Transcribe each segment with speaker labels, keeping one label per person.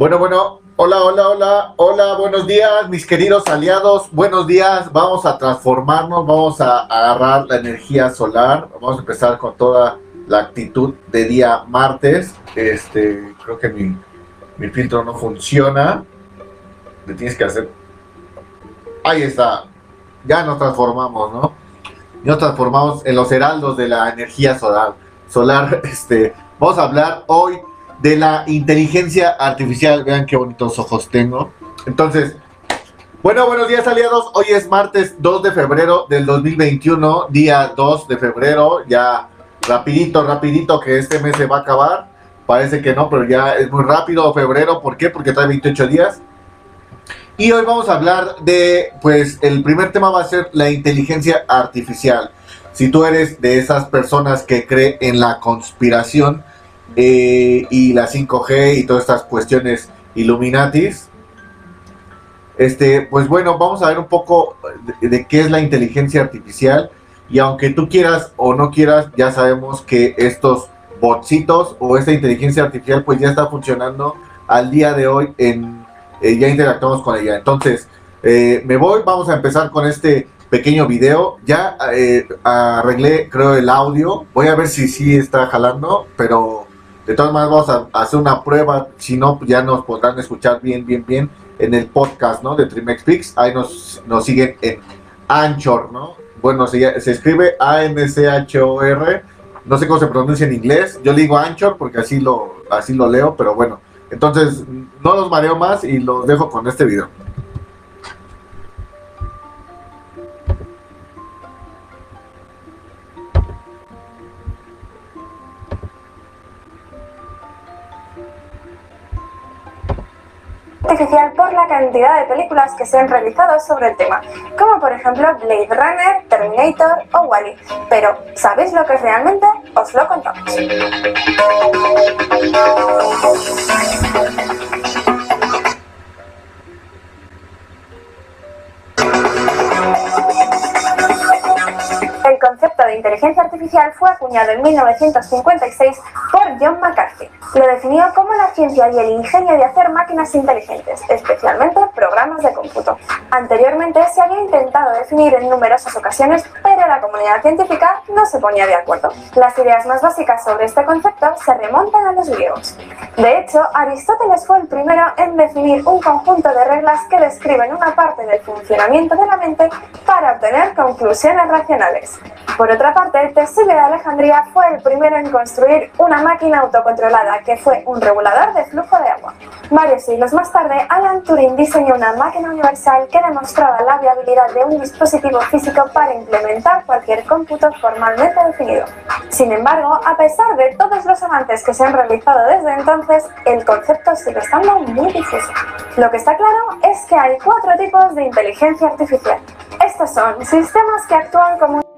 Speaker 1: Bueno, bueno, hola, hola, hola, hola, buenos días, mis queridos aliados, buenos días, vamos a transformarnos, vamos a agarrar la energía solar, vamos a empezar con toda la actitud de día martes, este, creo que mi, mi filtro no funciona, le tienes que hacer, ahí está, ya nos transformamos, ¿no? Nos transformamos en los heraldos de la energía solar, solar, este, vamos a hablar hoy de la inteligencia artificial. Vean qué bonitos ojos tengo. Entonces, bueno, buenos días aliados. Hoy es martes 2 de febrero del 2021, día 2 de febrero. Ya rapidito, rapidito que este mes se va a acabar. Parece que no, pero ya es muy rápido febrero. ¿Por qué? Porque trae 28 días. Y hoy vamos a hablar de, pues, el primer tema va a ser la inteligencia artificial. Si tú eres de esas personas que cree en la conspiración, eh, y la 5G y todas estas cuestiones Illuminatis. Este, pues bueno, vamos a ver un poco de, qué es la inteligencia artificial. Y aunque tú quieras o no quieras, ya sabemos que estos botsitos o esta inteligencia artificial pues ya está funcionando al día de hoy en eh, ya interactuamos con ella. Entonces, eh, me voy, vamos a empezar con este pequeño video. Ya arreglé, creo, el audio. Voy a ver si sí está jalando, pero de todas maneras, vamos a hacer una prueba. Si no, ya nos podrán escuchar bien, bien, bien en el podcast, ¿no? De Trimex Pix. Ahí nos, nos siguen en Anchor, ¿no? Bueno, se, se escribe A-N-C-H-O-R. No sé cómo se pronuncia en inglés. Yo digo Anchor porque así lo, así lo leo, pero bueno. Entonces, no los mareo más y los dejo con este video.
Speaker 2: Artificial por la cantidad de películas que se han realizado sobre el tema, como por ejemplo Blade Runner, Terminator o Wally. Pero, ¿sabéis lo que es realmente? Os lo contamos. El concepto de inteligencia artificial fue acuñado en 1956 por John McCarthy. Lo definió como la ciencia y el ingenio de hacer máquinas inteligentes, especialmente programas de cómputo. Anteriormente se había intentado definir en numerosas ocasiones, pero la comunidad científica no se ponía de acuerdo. Las ideas más básicas sobre este concepto se remontan a los griegos. De hecho, Aristóteles fue el primero en definir un conjunto de reglas que describen una parte del funcionamiento de la mente para obtener conclusiones racionales. Por otra parte, Tesile de Alejandría fue el primero en construir una máquina autocontrolada que fue un regulador de flujo de agua. Varios siglos más tarde, Alan Turing diseñó una máquina universal que demostraba la viabilidad de un dispositivo físico para implementar cualquier cómputo formalmente definido. Sin embargo, a pesar de todos los avances que se han realizado desde entonces, el concepto sigue estando muy difuso. Lo que está claro es que hay cuatro tipos de inteligencia artificial. Estos son sistemas que actúan como A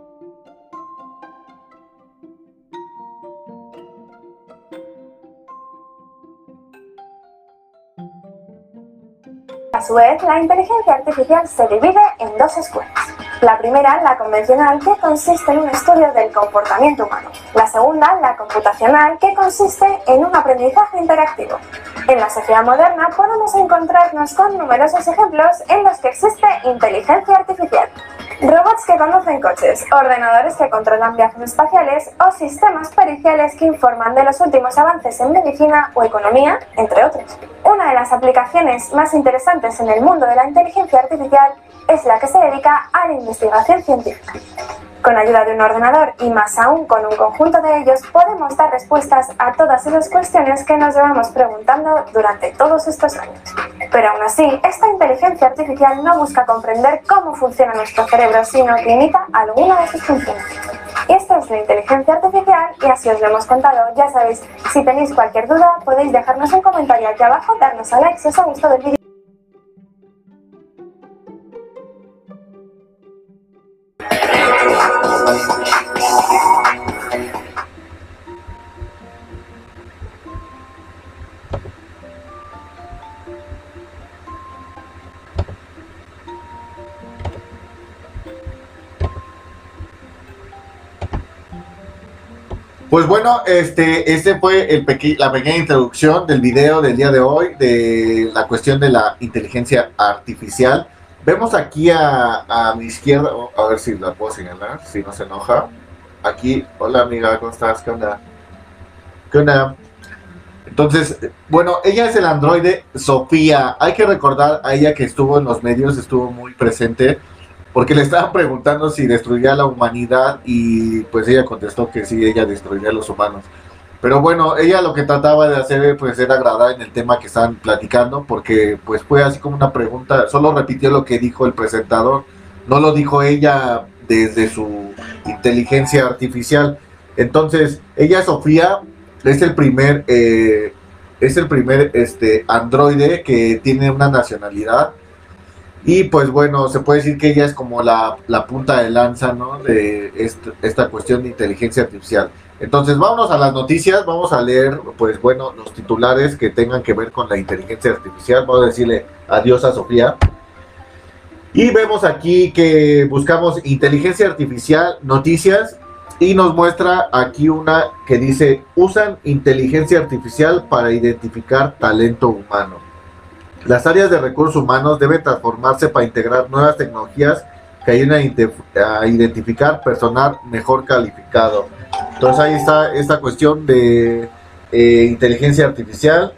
Speaker 2: su vez, la inteligencia artificial se divide en dos escuelas. La primera, la convencional, que consiste en un estudio del comportamiento humano. La segunda, la computacional, que consiste en un aprendizaje interactivo. En la sociedad moderna podemos encontrarnos con numerosos ejemplos en los que existe inteligencia artificial. Robots que conducen coches, ordenadores que controlan viajes espaciales o sistemas periciales que informan de los últimos avances en medicina o economía, entre otros. Una de las aplicaciones más interesantes en el mundo de la inteligencia artificial es la que se dedica a la investigación científica. Con ayuda de un ordenador y más aún con un conjunto de ellos podemos dar respuestas a todas esas cuestiones que nos llevamos preguntando durante todos estos años. Pero aún así, esta inteligencia artificial no busca comprender cómo funciona nuestro cerebro, sino que imita alguna de sus funciones. Esta es la inteligencia artificial y así os lo hemos contado. Ya sabéis, si tenéis cualquier duda podéis dejarnos un comentario aquí abajo, darnos a like si os ha gustado el vídeo.
Speaker 1: Pues bueno, este, este fue la pequeña introducción del video del día de hoy de la cuestión de la inteligencia artificial. Vemos aquí a, a mi izquierda, a ver si la puedo señalar, si no se enoja. Aquí, hola amiga, ¿cómo estás? ¿Qué onda? ¿Qué onda? Entonces, bueno, ella es el androide Sofía. Hay que recordar a ella que estuvo en los medios, estuvo muy presente porque le estaban preguntando si destruiría la humanidad y pues ella contestó que sí, ella destruiría a los humanos. Pero bueno, ella lo que trataba de hacer pues era agradar en el tema que están platicando porque pues fue así como una pregunta, solo repitió lo que dijo el presentador, no lo dijo ella desde su inteligencia artificial. Entonces, ella Sofía es el primer eh, es el primer este androide que tiene una nacionalidad y pues bueno, se puede decir que ella es como la, punta de lanza, ¿no? De esta, cuestión de inteligencia artificial. Entonces, vámonos a las noticias, vamos a leer, pues bueno, los titulares que tengan que ver con la inteligencia artificial. Vamos a decirle adiós a Sofía. Y vemos aquí que buscamos inteligencia artificial, noticias, y nos muestra aquí una que dice, usan inteligencia artificial para identificar talento humano. Las áreas de recursos humanos deben transformarse para integrar nuevas tecnologías que ayuden a, identificar personal mejor calificado. Entonces ahí está esta cuestión de eh, inteligencia artificial.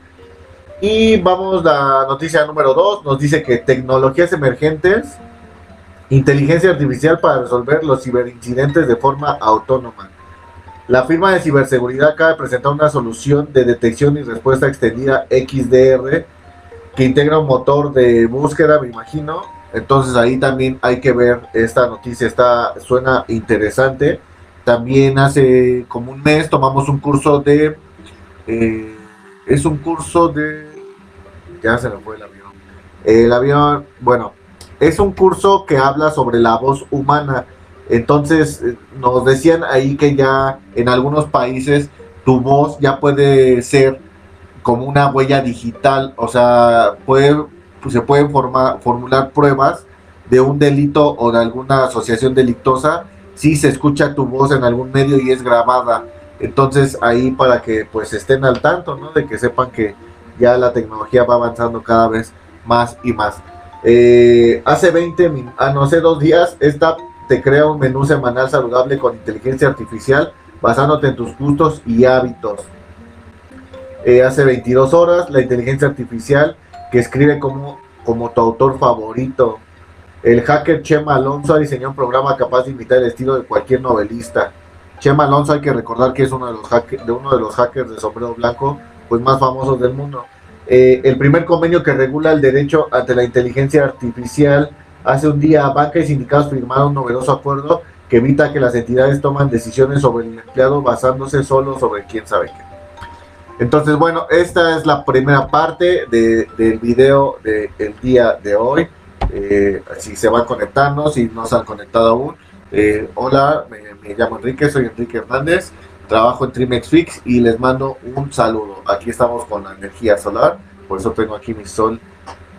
Speaker 1: Y vamos la noticia número 2, nos dice que tecnologías emergentes, inteligencia artificial para resolver los ciberincidentes de forma autónoma. La firma de ciberseguridad acaba de presentar una solución de detección y respuesta extendida XDR que integra un motor de búsqueda, me imagino. Entonces ahí también hay que ver esta noticia, está, suena interesante. También hace como un mes tomamos un curso de... Eh, es un curso de... Ya se me fue el avión. El avión, bueno, es un curso que habla sobre la voz humana. Entonces eh, nos decían ahí que ya en algunos países tu voz ya puede ser como una huella digital, o sea, puede, pues, se pueden formular pruebas de un delito o de alguna asociación delictosa si se escucha tu voz en algún medio y es grabada. Entonces ahí para que pues estén al tanto, ¿no? De que sepan que ya la tecnología va avanzando cada vez más y más. Eh, hace 20, ah, no sé, dos días, esta te crea un menú semanal saludable con inteligencia artificial basándote en tus gustos y hábitos. Eh, hace 22 horas, la inteligencia artificial que escribe como, como tu autor favorito. El hacker Chema Alonso ha diseñado un programa capaz de imitar el estilo de cualquier novelista. Chema Alonso hay que recordar que es uno de los, de uno de los hackers de sombrero blanco pues más famosos del mundo. Eh, el primer convenio que regula el derecho ante la inteligencia artificial hace un día banca y sindicatos firmaron un novedoso acuerdo que evita que las entidades toman decisiones sobre el empleado basándose solo sobre quién sabe qué. Entonces, bueno, esta es la primera parte del video del día de hoy. Eh, si se van conectando, si no se han conectado aún. Eh, hola, me, llamo Enrique, soy Enrique Hernández, trabajo en Trimex Fix y les mando un saludo. Aquí estamos con la energía solar, por eso tengo aquí mi sol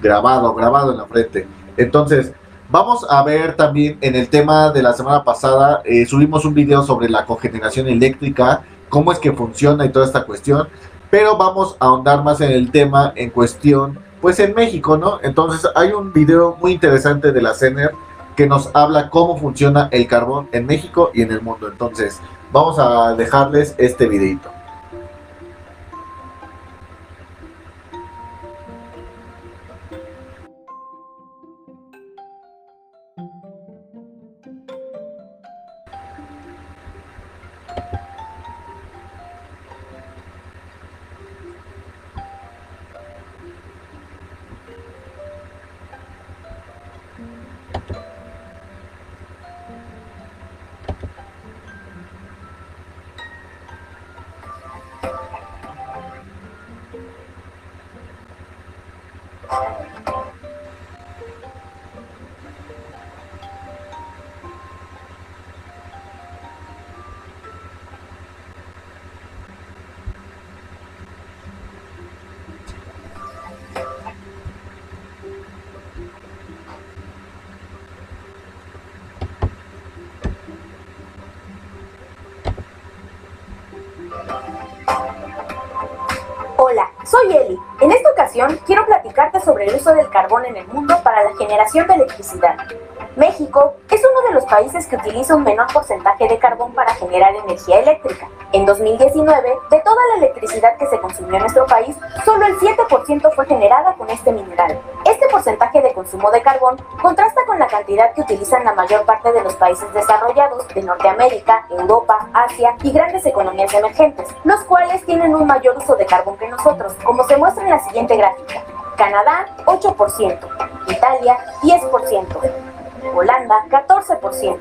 Speaker 1: grabado, grabado en la frente. Entonces, vamos a ver también en el tema de la semana pasada, eh, subimos un video sobre la cogeneración eléctrica cómo es que funciona y toda esta cuestión. Pero vamos a ahondar más en el tema en cuestión, pues en México, ¿no? Entonces hay un video muy interesante de la CENER que nos habla cómo funciona el carbón en México y en el mundo. Entonces, vamos a dejarles este videito.
Speaker 3: Quiero platicarte sobre el uso del carbón en el mundo para la generación de electricidad. México es uno de los países que utiliza un menor porcentaje de carbón para generar energía eléctrica. En 2019, de toda la electricidad que se consumió en nuestro país, solo el 7% fue generada con este mineral. Este porcentaje de consumo de carbón contrasta con la cantidad que utilizan la mayor parte de los países desarrollados de Norteamérica, Europa, Asia y grandes economías emergentes, los cuales tienen un mayor uso de carbón que nosotros, como se muestra en la siguiente gráfica. Canadá, 8%, Italia, 10%. Holanda 14%,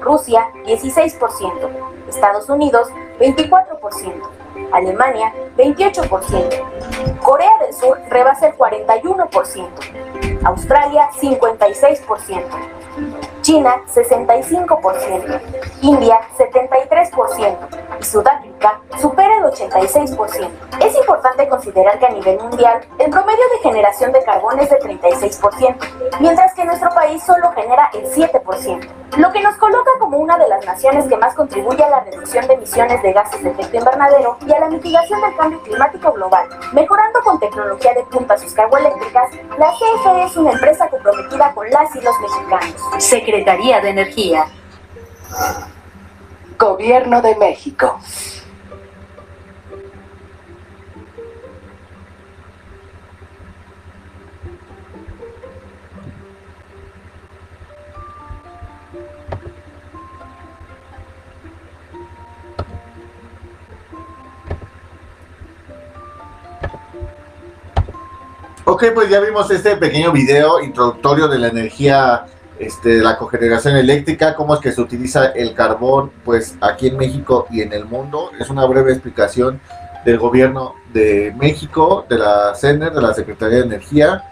Speaker 3: Rusia 16%, Estados Unidos 24%, Alemania 28%, Corea del Sur rebasa el 41%, Australia 56%, China 65%, India 73% y Sudáfrica supera el 86%. Es importante considerar que a nivel mundial el promedio de generación de carbón es de 36%, mientras que nuestro país solo genera el 7%, lo que nos coloca como una de las naciones que más contribuye a la reducción de emisiones de gases de efecto invernadero y a la mitigación del cambio climático global. Mejorando con tecnología de punta sus carboeléctricas, la CFE es una empresa comprometida con las y los mexicanos.
Speaker 4: Secretaría de Energía.
Speaker 5: Gobierno de México.
Speaker 1: Ok, pues ya vimos este pequeño video introductorio de la energía, este, la cogeneración eléctrica, cómo es que se utiliza el carbón, pues aquí en México y en el mundo. Es una breve explicación del gobierno de México, de la CENER, de la Secretaría de Energía.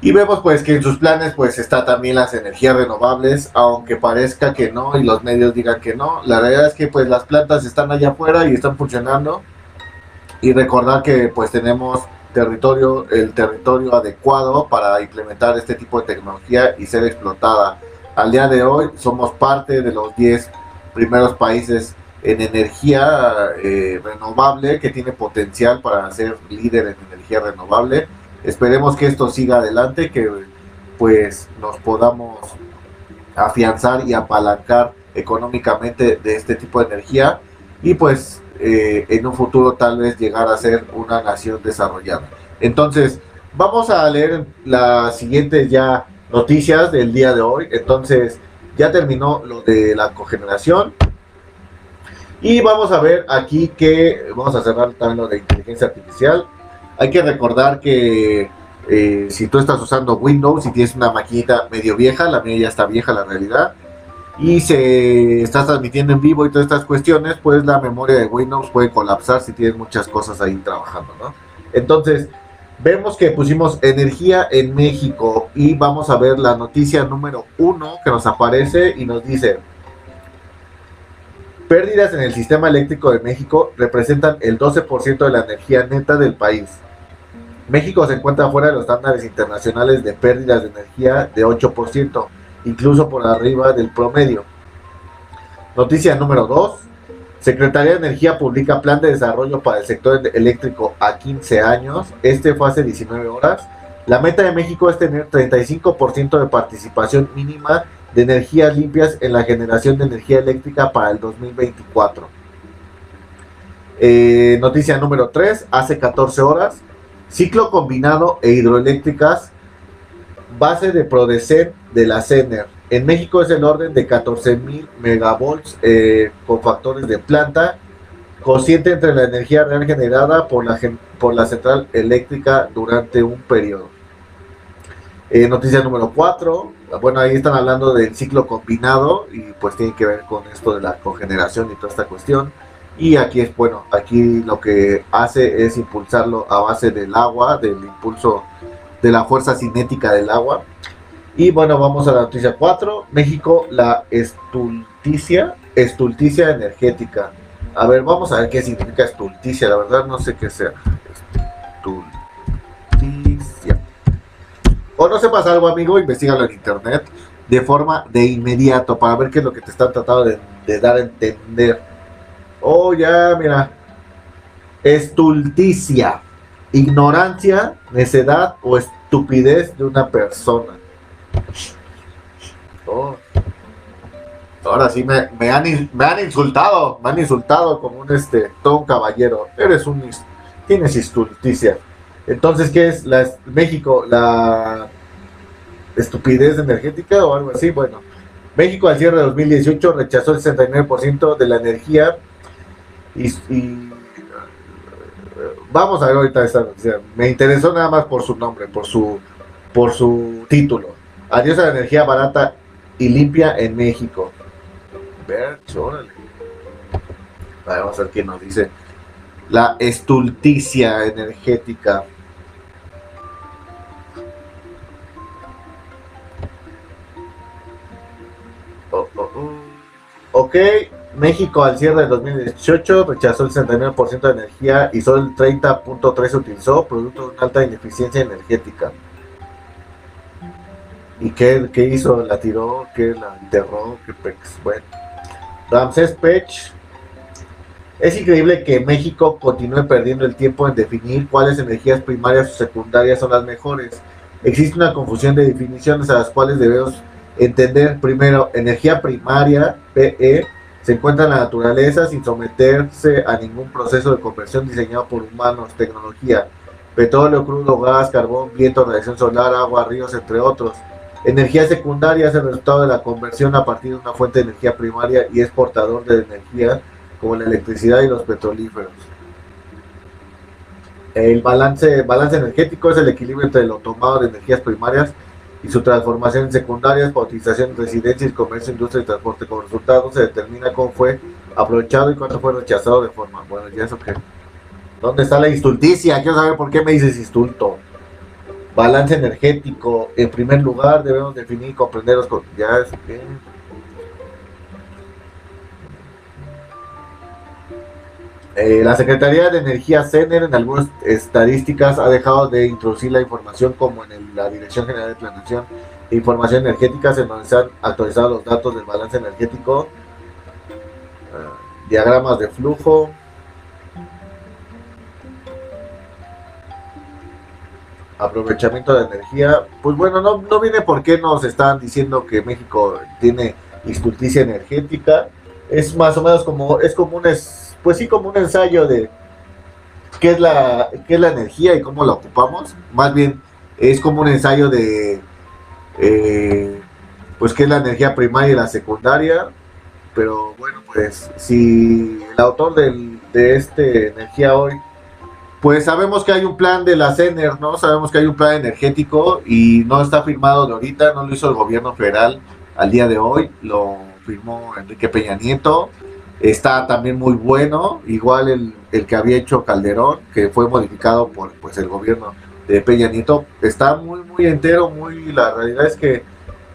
Speaker 1: Y vemos pues que en sus planes pues está también las energías renovables, aunque parezca que no y los medios digan que no. La realidad es que pues las plantas están allá afuera y están funcionando. Y recordar que pues tenemos territorio, el territorio adecuado para implementar este tipo de tecnología y ser explotada. Al día de hoy somos parte de los 10 primeros países en energía eh, renovable que tiene potencial para ser líder en energía renovable. Esperemos que esto siga adelante, que pues nos podamos afianzar y apalancar económicamente de este tipo de energía y pues eh, en un futuro tal vez llegar a ser una nación desarrollada. Entonces, vamos a leer las siguientes ya noticias del día de hoy. Entonces, ya terminó lo de la cogeneración. Y vamos a ver aquí que, vamos a cerrar también lo de inteligencia artificial. Hay que recordar que eh, si tú estás usando Windows y tienes una maquinita medio vieja, la mía ya está vieja la realidad, y se está transmitiendo en vivo y todas estas cuestiones, pues la memoria de Windows puede colapsar si tienes muchas cosas ahí trabajando, ¿no? Entonces, vemos que pusimos energía en México y vamos a ver la noticia número uno que nos aparece y nos dice, pérdidas en el sistema eléctrico de México representan el 12% de la energía neta del país. México se encuentra fuera de los estándares internacionales de pérdidas de energía de 8% incluso por arriba del promedio. Noticia número 2. Secretaría de Energía publica plan de desarrollo para el sector eléctrico a 15 años. Este fue hace 19 horas. La meta de México es tener 35% de participación mínima de energías limpias en la generación de energía eléctrica para el 2024. Eh, noticia número 3. Hace 14 horas. Ciclo combinado e hidroeléctricas base de Prodecen de la CENER. En México es el orden de 14.000 megavolts eh, con factores de planta, consciente entre la energía real generada por la, por la central eléctrica durante un periodo. Eh, noticia número 4. Bueno, ahí están hablando del ciclo combinado y pues tiene que ver con esto de la cogeneración y toda esta cuestión. Y aquí es, bueno, aquí lo que hace es impulsarlo a base del agua, del impulso de la fuerza cinética del agua. Y bueno, vamos a la noticia 4. México, la estulticia, estulticia energética. A ver, vamos a ver qué significa estulticia. La verdad no sé qué sea. Estulticia. O no sepas algo, amigo, investigalo en internet de forma de inmediato para ver qué es lo que te están tratando de, de dar a entender. Oh, ya, mira. Estulticia ignorancia, necedad o estupidez de una persona. Oh. Ahora sí me, han, insultado, me han insultado como un este, todo caballero. Eres un tienes injusticia. Entonces, ¿qué es México? La estupidez energética o algo así. Bueno, México al cierre de 2018 rechazó el 69% de la energía y- vamos a ver ahorita esta noticia. Me interesó nada más por su nombre, por su por su título. Adiós a la energía barata y limpia en México. Ver, órale. Vamos a ver quién nos dice. La estulticia energética. Oh, oh, oh. Ok, México al cierre de 2018 rechazó el 69% de energía y solo el 30.3% se utilizó, producto de una alta ineficiencia energética. ¿Y qué, hizo? ¿La tiró? ¿Qué la enterró? ¿Qué pex? Bueno. Ramsés Pech. Es increíble que México continúe perdiendo el tiempo en definir cuáles energías primarias o secundarias son las mejores. Existe una confusión de definiciones a las cuales debemos entender primero, energía primaria, PE, se encuentra en la naturaleza sin someterse a ningún proceso de conversión diseñado por humanos, tecnología, petróleo, crudo, gas, carbón, viento, radiación solar, agua, ríos, entre otros. Energía secundaria es el resultado de la conversión a partir de una fuente de energía primaria y es portador de energía como la electricidad y los petrolíferos. El balance, balance energético es el equilibrio entre lo tomado de energías primarias y su transformación en secundarias para utilización en residencias, comercio, industria y transporte. Como resultado se determina cómo fue aprovechado y cuánto fue rechazado de forma. Bueno, ya eso que. ¿Dónde está la instulticia? Quiero saber por qué me dices instulto. Balance energético. En primer lugar, debemos definir y comprender los. co- Ya es que. Eh, la Secretaría de Energía CENER en algunas estadísticas ha dejado de introducir la información como en la Dirección General de Planeación e Información Energética, en donde se han actualizado los datos del balance energético, eh, diagramas de flujo, aprovechamiento de energía. Pues bueno, no, no viene por qué nos están diciendo que México tiene injusticia energética. Es más o menos como, es como un, es, pues sí, como un ensayo de qué es la, qué es la energía y cómo la ocupamos. Más bien, es como un ensayo de, eh, pues qué es la energía primaria y la secundaria. Pero bueno, pues si el autor de este energía hoy pues sabemos que hay un plan de la CENER, ¿no? Sabemos que hay un plan energético y no está firmado de ahorita, no lo hizo el gobierno federal al día de hoy, lo firmó Enrique Peña Nieto. Está también muy bueno, igual el, el que había hecho Calderón, que fue modificado por pues, el gobierno de Peña Nieto. Está muy, muy entero, muy... La realidad es que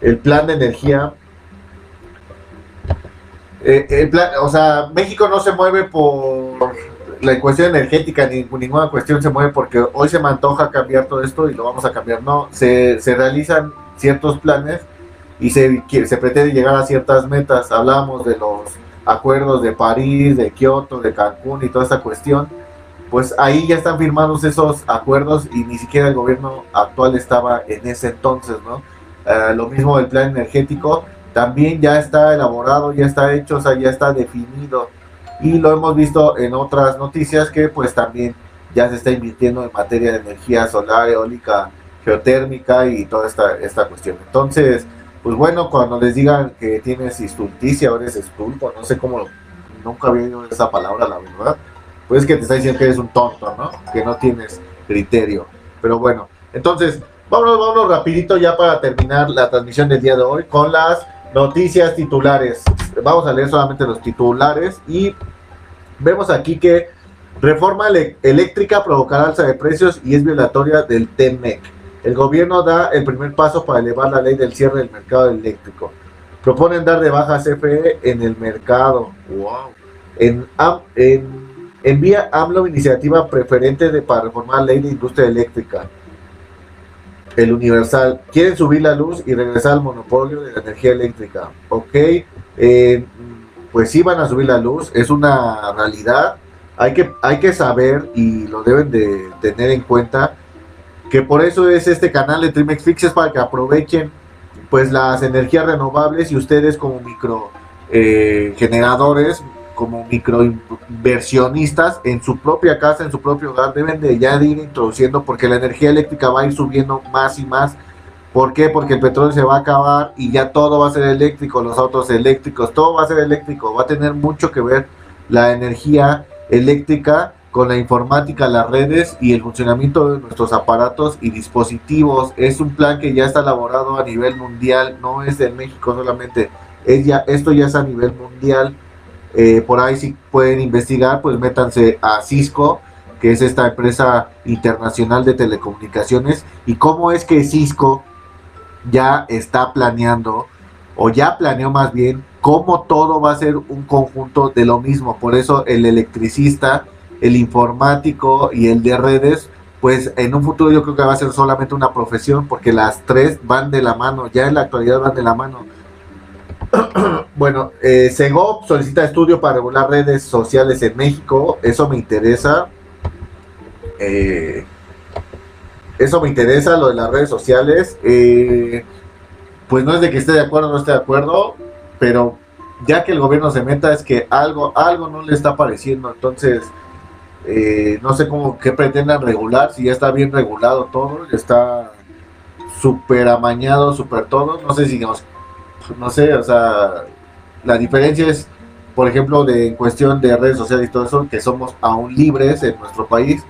Speaker 1: el plan de energía... eh, el plan, o sea, México no se mueve por la cuestión energética ni ninguna cuestión se mueve porque hoy se me antoja cambiar todo esto y lo vamos a cambiar. No, se, se realizan ciertos planes y se, se pretende llegar a ciertas metas. Hablamos de los acuerdos de París, de Kioto, de Cancún y toda esta cuestión. Pues ahí ya están firmados esos acuerdos y ni siquiera el gobierno actual estaba en ese entonces, ¿no? Eh, lo mismo del plan energético, también ya está elaborado, ya está hecho, o sea, ya está definido y lo hemos visto en otras noticias que pues también ya se está invirtiendo en materia de energía solar, eólica, geotérmica y toda esta, esta cuestión. Entonces, pues bueno, cuando les digan que tienes istulticia o eres estulto, no sé cómo, nunca había oído esa palabra, la verdad, pues es que te está diciendo que eres un tonto, ¿no? Que no tienes criterio. Pero bueno, entonces, vámonos, vámonos rapidito ya para terminar la transmisión del día de hoy con las noticias titulares. Vamos a leer solamente los titulares y vemos aquí que reforma eléctrica provocará alza de precios y es violatoria del TEMEC. El gobierno da el primer paso para elevar la ley del cierre del mercado eléctrico. Proponen dar de baja CFE en el mercado. Wow. En, en- envía AMLO iniciativa preferente de, para reformar la ley de industria eléctrica. El Universal. Quieren subir la luz y regresar al monopolio de la energía eléctrica. Ok. eh, pues sí van a subir la luz, es una realidad. hay que, hay que saber y lo deben de tener en cuenta que por eso es este canal de Trimex Fix, es para que aprovechen pues las energías renovables y ustedes como micro eh, generadores, como micro inversionistas en su propia casa, en su propio hogar, deben de ya ir introduciendo porque la energía eléctrica va a ir subiendo más y más. ¿Por qué? Porque el petróleo se va a acabar y ya todo va a ser eléctrico, los autos eléctricos, todo va a ser eléctrico, va a tener mucho que ver la energía eléctrica con la informática, las redes y el funcionamiento de nuestros aparatos y dispositivos. Es un plan que ya está elaborado a nivel mundial, no es de México solamente, esto ya es a nivel mundial. Eh, por ahí si pueden investigar, pues métanse a Cisco, que es esta empresa internacional de telecomunicaciones, y cómo es que Cisco ya está planeando, o ya planeó más bien, cómo todo va a ser un conjunto de lo mismo. Por eso el electricista el informático y el de redes, pues en un futuro yo creo que va a ser solamente una profesión porque las tres van de la mano, ya en la actualidad van de la mano. bueno, eh, solicita estudio para regular redes sociales en México, eso me interesa. Eh, eso me interesa, lo de las redes sociales. Eh, pues no es de que esté de acuerdo o no esté de acuerdo, pero ya que el gobierno se meta es que algo, algo no le está pareciendo. Entonces, eh, no sé cómo que pretendan regular, si ya está bien regulado todo, ya está súper amañado, súper todo. No sé si nos, no sé, o sea, la diferencia es, por ejemplo, de en cuestión de redes sociales y todo eso, que somos aún libres en nuestro país,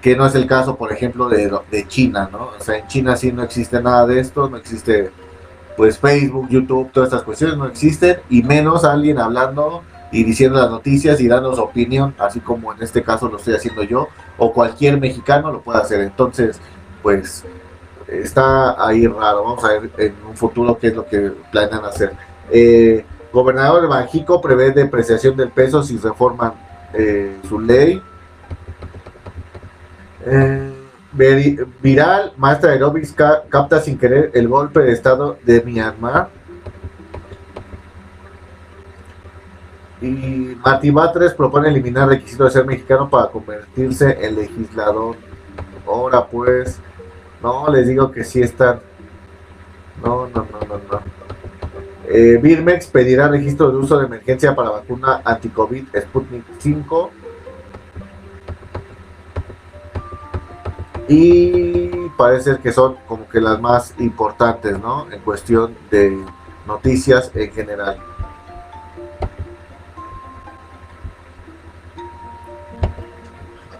Speaker 1: que no es el caso, por ejemplo, de, de China, ¿no? O sea, en China sí no existe nada de esto, no existe, pues, Facebook, YouTube, todas estas cuestiones no existen, y menos alguien hablando y diciendo las noticias y dando su opinión, así como en este caso lo estoy haciendo yo, o cualquier mexicano lo puede hacer. Entonces, pues está ahí raro. Vamos a ver en un futuro qué es lo que planean hacer. Eh, gobernador de Banjico prevé depreciación del peso si reforman eh, su ley. Eh, viral, maestra aerobics capta sin querer el golpe de estado de Myanmar. Y Mati Batres propone eliminar el requisito de ser mexicano para convertirse en legislador. Ahora pues, no, les digo que sí están. No, no, no, no, no. Eh, Birmex pedirá registro de uso de emergencia para vacuna anti-COVID Sputnik 5. Y parece que son como que las más importantes, ¿no? En cuestión de noticias en general.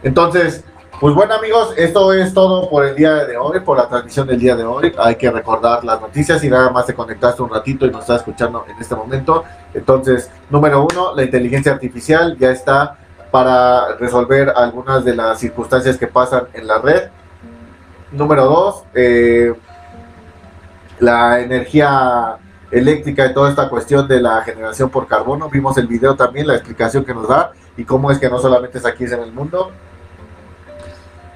Speaker 1: Entonces, pues bueno amigos, esto es todo por el día de hoy, por la transmisión del día de hoy. Hay que recordar las noticias y nada más te conectaste un ratito y nos estás escuchando en este momento. Entonces, número uno, la inteligencia artificial ya está para resolver algunas de las circunstancias que pasan en la red. Número dos, eh, la energía eléctrica y toda esta cuestión de la generación por carbono. Vimos el video también, la explicación que nos da y cómo es que no solamente es aquí, es en el mundo.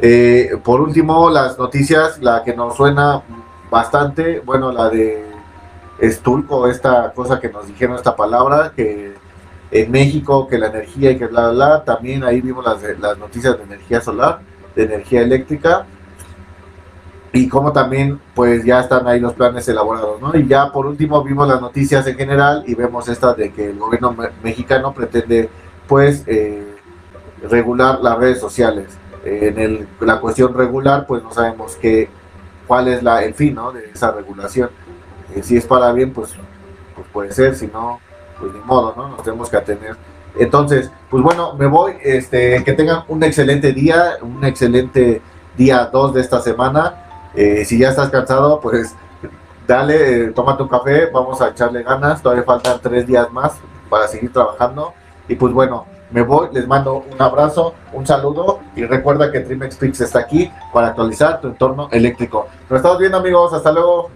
Speaker 1: Eh, por último, las noticias, la que nos suena bastante, bueno, la de Estulco, esta cosa que nos dijeron, esta palabra, que en México, que la energía y que bla, bla, bla, también ahí vimos las, las noticias de energía solar, de energía eléctrica, y como también, pues ya están ahí los planes elaborados, ¿no? Y ya por último vimos las noticias en general y vemos esta de que el gobierno mexicano pretende, pues, eh, regular las redes sociales en el, la cuestión regular, pues no sabemos qué, cuál es la, el fin ¿no? de esa regulación. Eh, si es para bien, pues, pues puede ser, si no, pues ni modo, ¿no? Nos tenemos que atener. Entonces, pues bueno, me voy, este, que tengan un excelente día, un excelente día 2 de esta semana. Eh, si ya estás cansado, pues dale, eh, un café, vamos a echarle ganas, todavía faltan tres días más para seguir trabajando. Y pues bueno, me voy, les mando un abrazo, un saludo y recuerda que Trimex Pix está aquí para actualizar tu entorno eléctrico. Nos estamos viendo amigos, hasta luego.